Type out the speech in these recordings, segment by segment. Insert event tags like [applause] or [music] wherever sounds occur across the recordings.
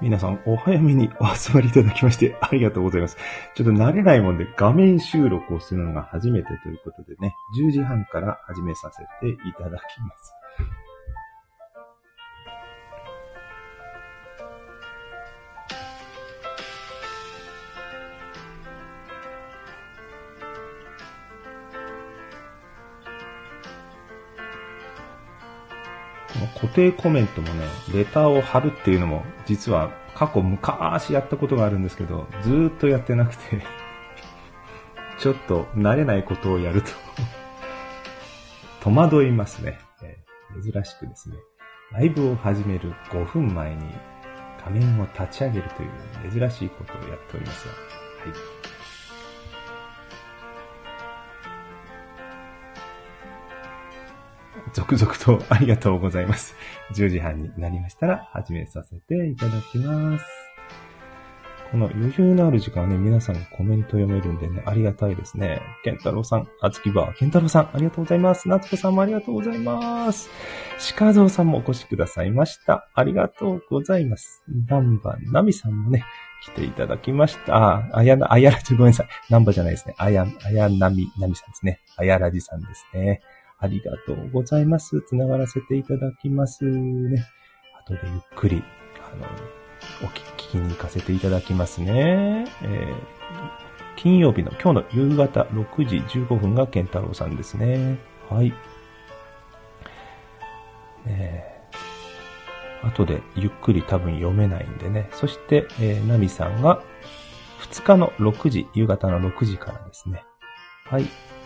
皆さんお早めにお集まりいただきまして [laughs] ありがとうございます。ちょっと慣れないもんで画面収録をするのが初めてということでね、10時半から始めさせていただきます。固定コメントもね、レターを貼るっていうのも、実は過去昔やったことがあるんですけど、ずっとやってなくて [laughs] ちょっと慣れないことをやると [laughs] 戸惑いますね、珍しくですね。ライブを始める5分前に画面を立ち上げるという珍しいことをやっておりますが、はい。続々とありがとうございます。10時半になりましたら始めさせていただきます。この余裕のある時間はね、皆さんコメント読めるんでね、ありがたいですね。ケンタロウさん、あつきばケンタロウさん、ありがとうございます。夏子さんもありがとうございます。鹿蔵さんもお越しくださいました。ありがとうございます。ナンバナミさんもね、来ていただきました。あ、あやな、あやらじ、ごめんなさい。ナンバじゃないですね。あや、あやなみ、なみさんですね。あやらじさんですね。ありがとうございます。つながらせていただきますね。後でゆっくり、あの、お聞きに行かせていただきますね。えー、金曜日の今日の夕方6時15分が健太郎さんですね。はい。ね後でゆっくり多分読めないんでね。そして、えー、ナミさんが2日の6時、夕方の6時からですね。はい。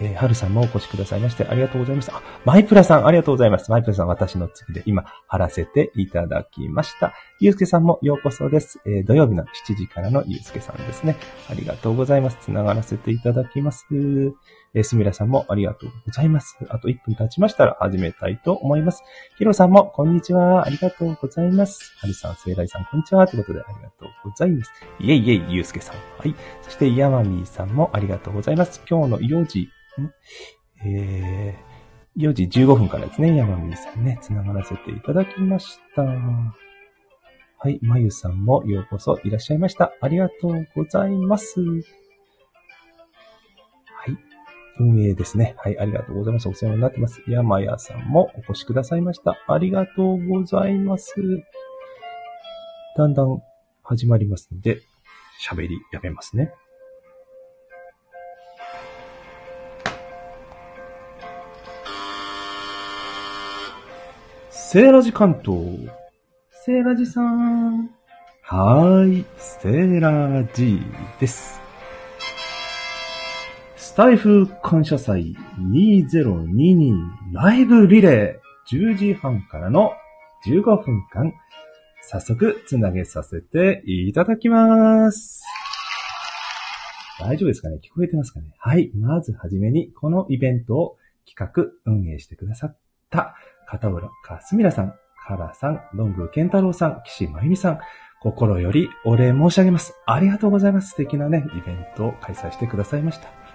えー、はるさんもお越しくださいましてありがとうございました。あ、マイプラさんありがとうございます。マイプラさん私の次で今貼らせていただきました。ゆうすけさんもようこそです。えー、土曜日の7時からのゆうすけさんですね。ありがとうございます。つながらせていただきます。えー、すみらさんもありがとうございます。あと1分経ちましたら始めたいと思います。ひろさんもこんにちは。ありがとうございます。はるさん、せいらいさん、こんにちは。ということでありがとうございます。いえいえ、ゆうすけさん。はい。そして、ヤマミーさんもありがとうございます。今日の4時えー、4時15分からですね、山美さんね、繋がらせていただきました。はい、まゆさんもようこそいらっしゃいました。ありがとうございます。はい、運営ですね。はい、ありがとうございます。お世話になってます。山屋さんもお越しくださいました。ありがとうございます。だんだん始まりますので、喋りやめますね。セーラジ関東。セーラジさん。はーい、セーラジです。タイフ感謝祭2022ライブリレー10時半からの15分間、早速つなげさせていただきます。大丈夫ですかね？聞こえてますかね？はい。まずはじめに、このイベントを企画、運営してくださった片浦かすみらさん、カラさん、ロングケンタロウさん、岸まゆみさん、心よりお礼申し上げます。ありがとうございます。素敵なね、イベントを開催してくださいました。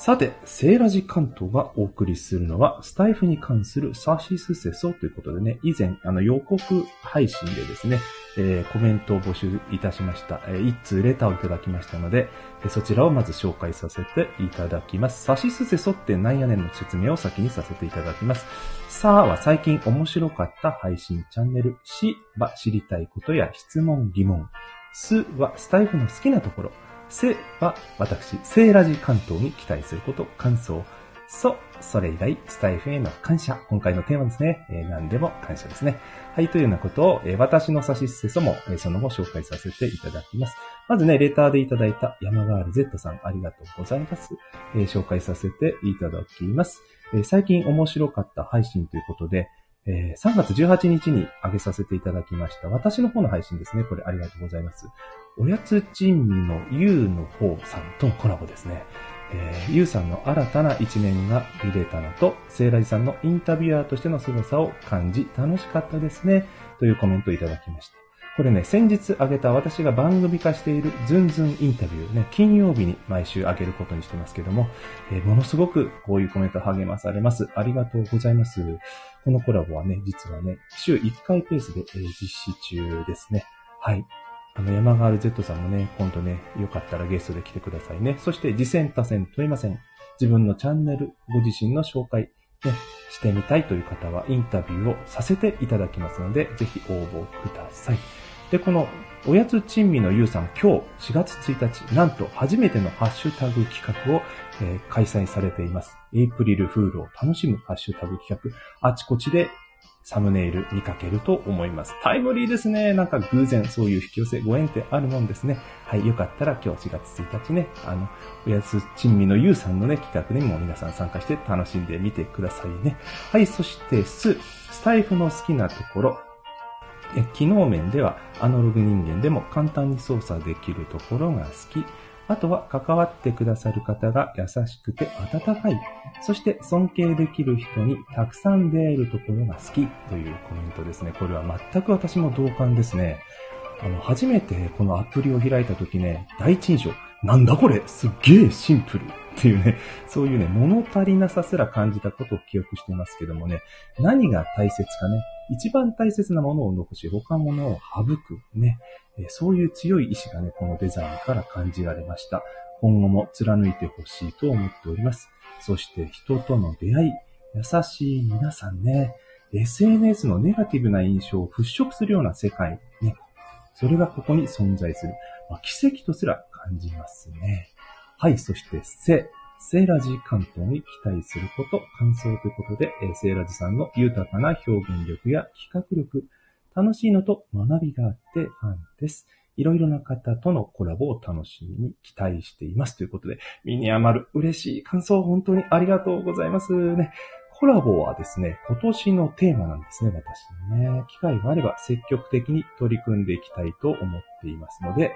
さて、セーラジ関東がお送りするのは、スタイフに関するサーシスセソということでね、以前、あの、予告配信でですね、えー、コメントを募集いたしました。えー、一通レターをいただきましたので、えー、そちらをまず紹介させていただきます。サシスセソってなんやねんの説明を先にさせていただきます。さあは最近面白かった配信チャンネル。しは知りたいことや質問、疑問。すはスタイフの好きなところ。せは私、セーラジ関東に期待すること、感想。そ、それ以来、スタイフへの感謝。今回のテーマですね。えー、何でも感謝ですね。はい、というようなことを、えー、私のサシスセソも、えー、その後紹介させていただきます。まずね、レターでいただいた山ガール Z さん、ありがとうございます。えー、紹介させていただきます。えー、最近面白かった配信ということで、えー、3月18日に上げさせていただきました。私の方の配信ですね。これありがとうございます。おやつ珍味のゆうの方さんとのコラボですね。えー、ゆうさんの新たな一面が見れたのと、せいらじさんのインタビュアーとしての凄さを感じ、楽しかったですね。というコメントをいただきました。これね、先日あげた私が番組化しているズンズンインタビューね、金曜日に毎週あげることにしてますけども、えー、ものすごくこういうコメント励まされます。ありがとうございます。このコラボはね、実はね、週1回ペースで、えー、実施中ですね。はい。あの、山川 Z さんもね、今度ね、よかったらゲストで来てくださいね。そして、次戦多戦問いません。自分のチャンネル、ご自身の紹介、ね、してみたいという方はインタビューをさせていただきますので、ぜひ応募ください。で、この、おやつ珍味のゆうさん、今日4月1日、なんと初めてのハッシュタグ企画を、えー、開催されています。エイプリルフールを楽しむハッシュタグ企画。あちこちでサムネイル見かけると思います。タイムリーですね。なんか偶然そういう引き寄せ、ご縁ってあるもんですね。はい、よかったら今日4月1日ね、あの、おやつ珍味のゆうさんのね、企画にも皆さん参加して楽しんでみてくださいね。はい、そしてス、スタイフの好きなところ、機能面ではアナログ人間でも簡単に操作できるところが好き。あとは関わってくださる方が優しくて温かい。そして尊敬できる人にたくさん出会えるところが好きというコメントですね。これは全く私も同感ですね。あの、初めてこのアプリを開いた時ね、第一印象、なんだこれすっげえシンプルっていうね、そういうね、物足りなさすら感じたことを記憶してますけどもね、何が大切かね、一番大切なものを残し、他のものを省くね、そういう強い意志がね、このデザインから感じられました。今後も貫いてほしいと思っております。そして人との出会い、優しい皆さんね、SNS のネガティブな印象を払拭するような世界、ね、それがここに存在する。まあ、奇跡とすら感じますね。はい、そして、せ、セーラジ関東に期待すること、感想ということで、セーラジさんの豊かな表現力や企画力、楽しいのと学びがあってファンです。いろいろな方とのコラボを楽しみに期待しています。ということで、ミニアマル嬉しい感想本当にありがとうございますね。コラボはですね、今年のテーマなんですね、私ね。機会があれば積極的に取り組んでいきたいと思っていますので、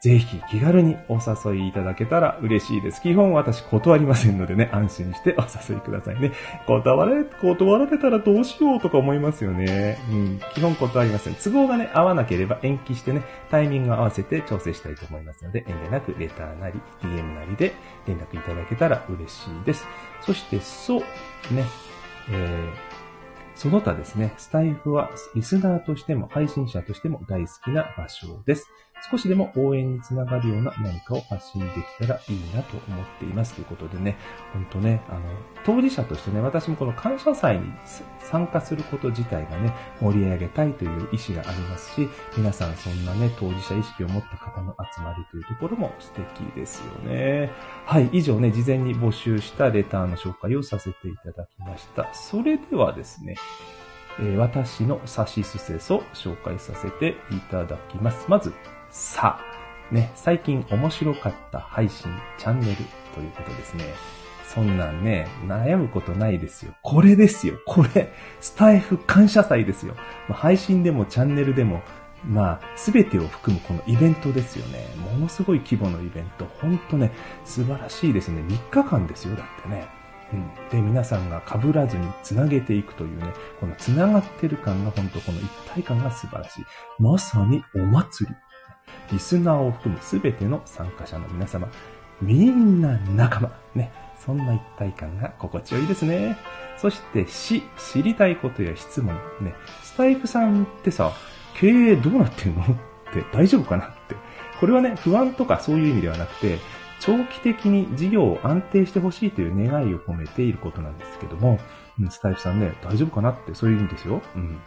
ぜひ気軽にお誘いいただけたら嬉しいです。基本私断りませんのでね、安心してお誘いくださいね。断られ、断られたらどうしようとか思いますよね。うん、基本断りません。都合がね、合わなければ延期してね、タイミングを合わせて調整したいと思いますので、遠慮なくレターなり、DM なりで連絡いただけたら嬉しいです。そして、そう、ね、えー、その他ですね、スタイフはリスナーとしても配信者としても大好きな場所です。少しでも応援につながるような何かを発信できたらいいなと思っていますということでね、ほんとね、あの、当事者としてね、私もこの感謝祭に参加すること自体がね、盛り上げたいという意思がありますし、皆さんそんなね、当事者意識を持った方の集まりというところも素敵ですよね。はい、以上ね、事前に募集したレターの紹介をさせていただきました。それではですね、え私のサシスセスを紹介させていただきます。まず、さあ、ね、最近面白かった配信チャンネルということですね。そんなんね、悩むことないですよ。これですよ。これ、スタイフ感謝祭ですよ。ま、配信でもチャンネルでも、まあ、すべてを含むこのイベントですよね。ものすごい規模のイベント。ほんとね、素晴らしいですね。3日間ですよ。だってね。うん。で、皆さんが被らずに繋げていくというね、この繋がってる感が本当この一体感が素晴らしい。まさにお祭り。リスナーを含むすべての参加者の皆様、みんな仲間。ね。そんな一体感が心地よいですね。そして、し、知りたいことや質問。ね。スタイフさんってさ、経営どうなってんの？って大丈夫かな？って。これはね、不安とかそういう意味ではなくて、長期的に事業を安定してほしいという願いを込めていることなんですけども、スタイフさんね、大丈夫かな？ってそういう意味ですよ。うん。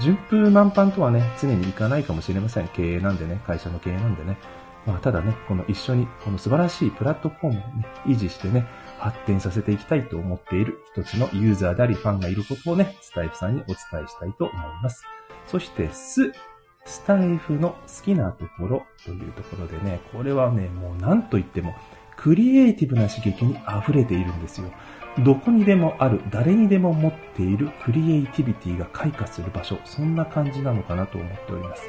順風満帆とはね、常にいかないかもしれません。経営なんでね、会社の経営なんでね。まあ、ただね、この一緒に、この素晴らしいプラットフォームをね、維持してね、発展させていきたいと思っている一つのユーザーでありファンがいることをね、スタイフさんにお伝えしたいと思います。そして、ス、スタイフの好きなところというところでね、これはね、もう何と言っても、クリエイティブな刺激に溢れているんですよ。どこにでもある、誰にでも持っているクリエイティビティが開花する場所、そんな感じなのかなと思っております。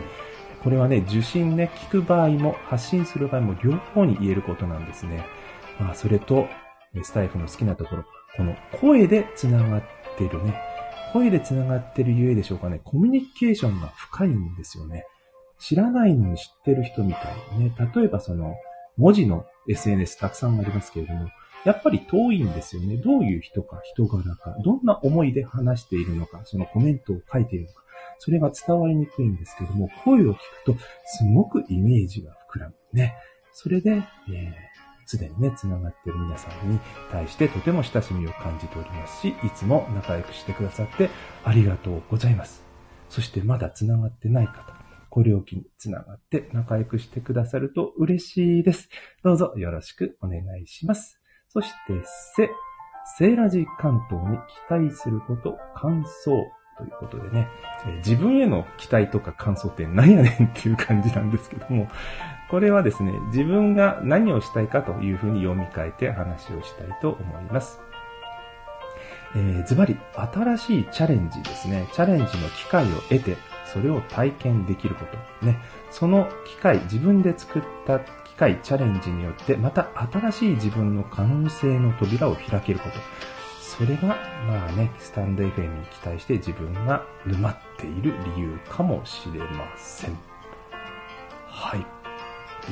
これはね、受信ね、聞く場合も発信する場合も両方に言えることなんですね。まあ、それと、スタイフの好きなところ、この声で繋がってるね。声で繋がってるゆえでしょうかね。コミュニケーションが深いんですよね。知らないのに知ってる人みたいね。例えばその、文字の SNS たくさんありますけれども、やっぱり遠いんですよね。どういう人か、人柄か、どんな思いで話しているのか、そのコメントを書いているのか、それが伝わりにくいんですけども、声を聞くと、すごくイメージが膨らむね。それで、えーすでにね、繋がっている皆さんに対してとても親しみを感じておりますし、いつも仲良くしてくださってありがとうございます。そしてまだ繋がってない方、これを機に繋がって仲良くしてくださると嬉しいです。どうぞよろしくお願いします。そして、せ、セーラジ関東に期待すること、感想ということでね、え自分への期待とか感想って何やねんっていう感じなんですけども、これはですね、自分が何をしたいかというふうに読み替えて話をしたいと思います。えー、ズバリ、新しいチャレンジですね。チャレンジの機会を得て、それを体験できること。ね。その機会、自分で作った機会、チャレンジによって、また新しい自分の可能性の扉を開けること。それが、まあね、スタンド FM に期待して自分が沼っている理由かもしれません。はい。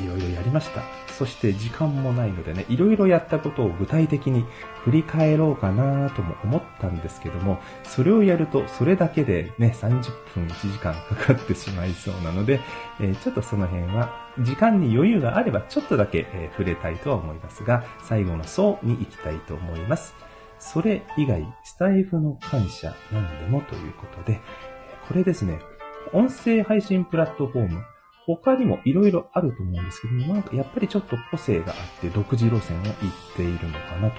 いろいろやりました。そして時間もないのでね、いろいろやったことを具体的に振り返ろうかなとも思ったんですけども、それをやるとそれだけでね、30分1時間かかってしまいそうなので、えー、ちょっとその辺は時間に余裕があればちょっとだけ、えー、触れたいとは思いますが、最後の層に行きたいと思います。それ以外、スタイフの感謝なんでもということで、これですね、音声配信プラットフォーム、他にも色々あると思うんですけども、なんかやっぱりちょっと個性があって独自路線を行っているのかなと。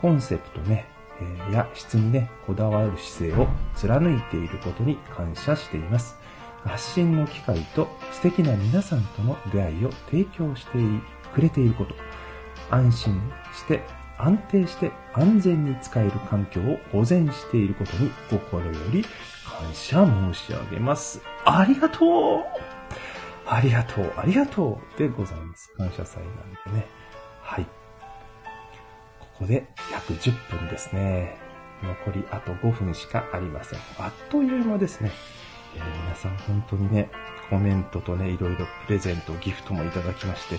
コンセプトね、えー、や質にね、こだわる姿勢を貫いていることに感謝しています。発信の機会と素敵な皆さんとの出会いを提供してくれていること。安心して安定して安全に使える環境を保全していることに心より感謝申し上げます。ありがとうありがとう、ありがとうでございます。感謝祭なんでね。はい。ここで約10分ですね。残りあと5分しかありません。あっという間ですね。えー、皆さん本当にね、コメントとね、いろいろプレゼント、ギフトもいただきまして、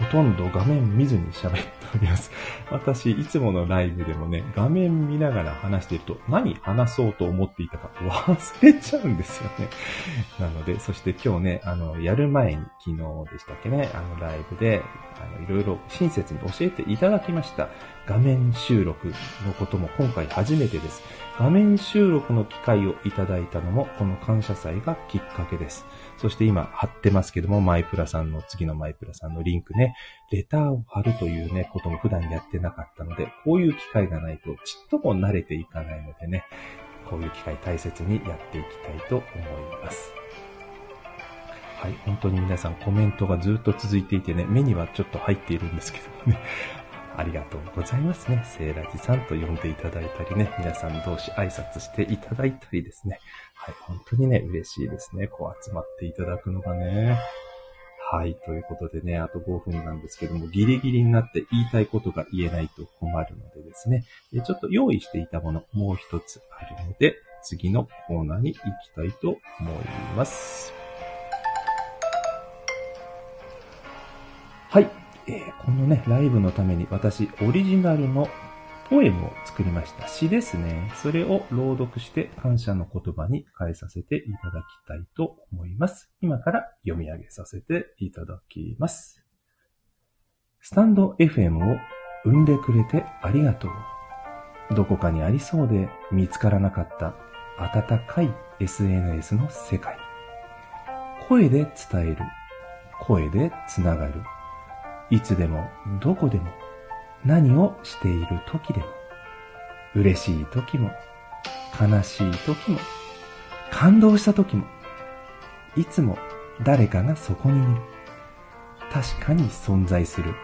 ほとんど画面見ずに喋っております。[laughs] 私、いつものライブでもね、画面見ながら話していると、何話そうと思っていたか忘れちゃうんですよね。[laughs] なので、そして今日ね、あの、やる前に、昨日でしたっけね、あの、ライブで、あの、いろいろ親切に教えていただきました。画面収録のことも今回初めてです。画面収録の機会をいただいたのも、この感謝祭がきっかけです。そして今貼ってますけども、マイプラさんの、次のマイプラさんのリンクね、レターを貼るというね、ことも普段やってなかったので、こういう機会がないとちっとも慣れていかないのでね、こういう機会大切にやっていきたいと思います。はい、本当に皆さんコメントがずっと続いていてね、目にはちょっと入っているんですけどもね、ありがとうございますね。セーラジさんと呼んでいただいたりね、皆さん同士挨拶していただいたりですね。はい、本当にね、嬉しいですね。こう集まっていただくのがね。はい、ということでね、あと5分なんですけども、ギリギリになって言いたいことが言えないと困るのでですね、ちょっと用意していたもの、もう一つあるので、次のコーナーに行きたいと思います。はい。えー、このね、ライブのために私、オリジナルのポエムを作りました。詩ですね。それを朗読して感謝の言葉に変えさせていただきたいと思います。今から読み上げさせていただきます。スタンド FM を生んでくれてありがとう。どこかにありそうで見つからなかった温かい SNS の世界。声で伝える。声でつながる。いつでも、どこでも、何をしている時でも、嬉しい時も、悲しい時も、感動した時も、いつも誰かがそこにいる。確かに存在する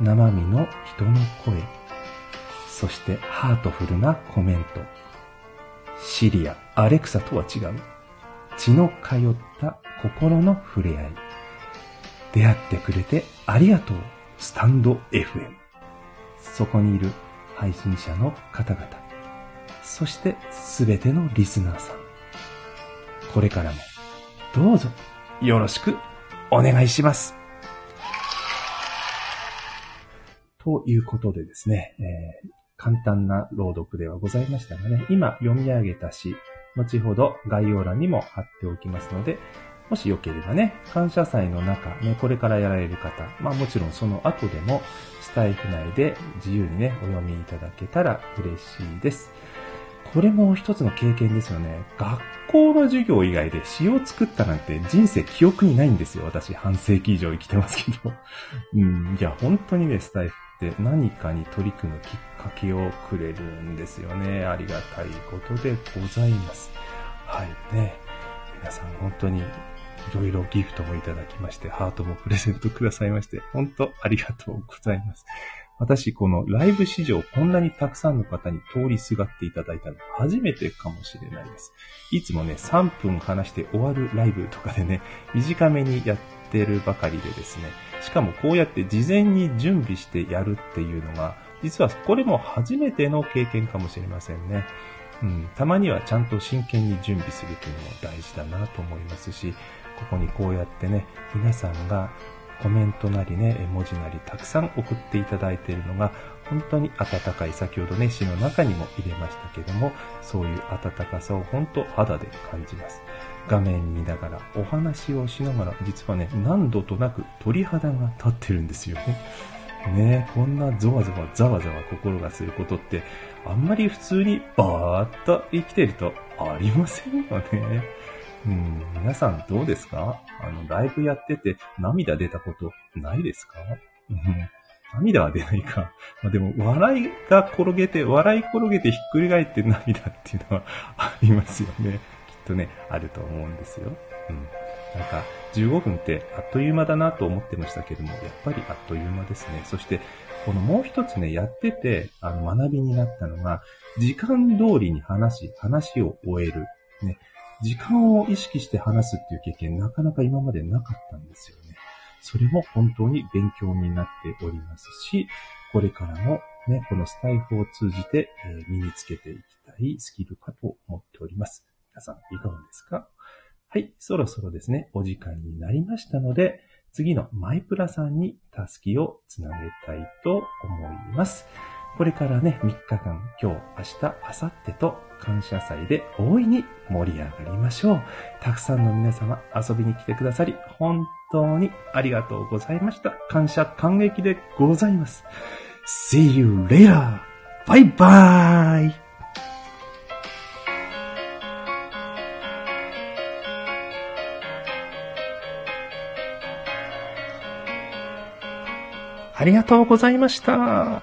生身の人の声。そしてハートフルなコメント。シリア、アレクサとは違う。血の通った心の触れ合い。出会ってくれてありがとう、スタンド FM。そこにいる配信者の方々。そしてすべてのリスナーさん。これからもどうぞよろしくお願いします。ということでですね、えー、簡単な朗読ではございましたがね、今読み上げた詩、後ほど概要欄にも貼っておきますので、もしよければね、感謝祭の中、ね、これからやられる方、まあもちろんその後でも、スタイフ内で自由にね、お読みいただけたら嬉しいです。これも一つの経験ですよね。学校の授業以外で詩を作ったなんて人生記憶にないんですよ。私、半世紀以上生きてますけど。[laughs] うん、いや、本当にね、スタイフって何かに取り組むきっかけをくれるんですよね。ありがたいことでございます。はいね。皆さん本当にいろいろギフトもいただきまして、ハートもプレゼントくださいまして、本当ありがとうございます。私、このライブ史上こんなにたくさんの方に通りすがっていただいたの初めてかもしれないです。いつもね、3分話して終わるライブとかでね、短めにやってるばかりでですね、しかもこうやって事前に準備してやるっていうのが、実はこれも初めての経験かもしれませんね。うん、たまにはちゃんと真剣に準備するというのも大事だなと思いますし、ここにこうやってね、皆さんがコメントなりね、絵文字なりたくさん送っていただいているのが、本当に温かい、先ほどね、詩の中にも入れましたけども、そういう温かさを本当肌で感じます。画面見ながら、お話をしながら、実はね、何度となく鳥肌が立ってるんですよ [laughs] ね。ねこんなゾワゾワ、ざわざわ心がすることって、あんまり普通にバーッと生きてるとありませんよね。うん、皆さんどうですか？あの、ライブやってて涙出たことないですか、涙は出ないか。まあ、でも、笑いが転げて、笑い転げてひっくり返って涙っていうのは [laughs] ありますよね。きっとね、あると思うんですよ。うん。なんか、15分ってあっという間だなと思ってましたけども、やっぱりあっという間ですね。そして、このもう一つね、やってて、あの、学びになったのが、時間通りに話し、話を終える。ね。時間を意識して話すっていう経験なかなか今までなかったんですよね。それも本当に勉強になっておりますし、これからもね、このスタイフを通じて、え身につけていきたいスキルかと思っております。皆さんいかがですか？はい、そろそろですね、お時間になりましたので、次のマイプラさんにタスキをつなげたいと思います。これからね、3日間、今日、明日、明後日と感謝祭で大いに盛り上がりましょう。たくさんの皆様遊びに来てくださり、本当にありがとうございました。感謝感激でございます。See you later! バイバーイありがとうございました。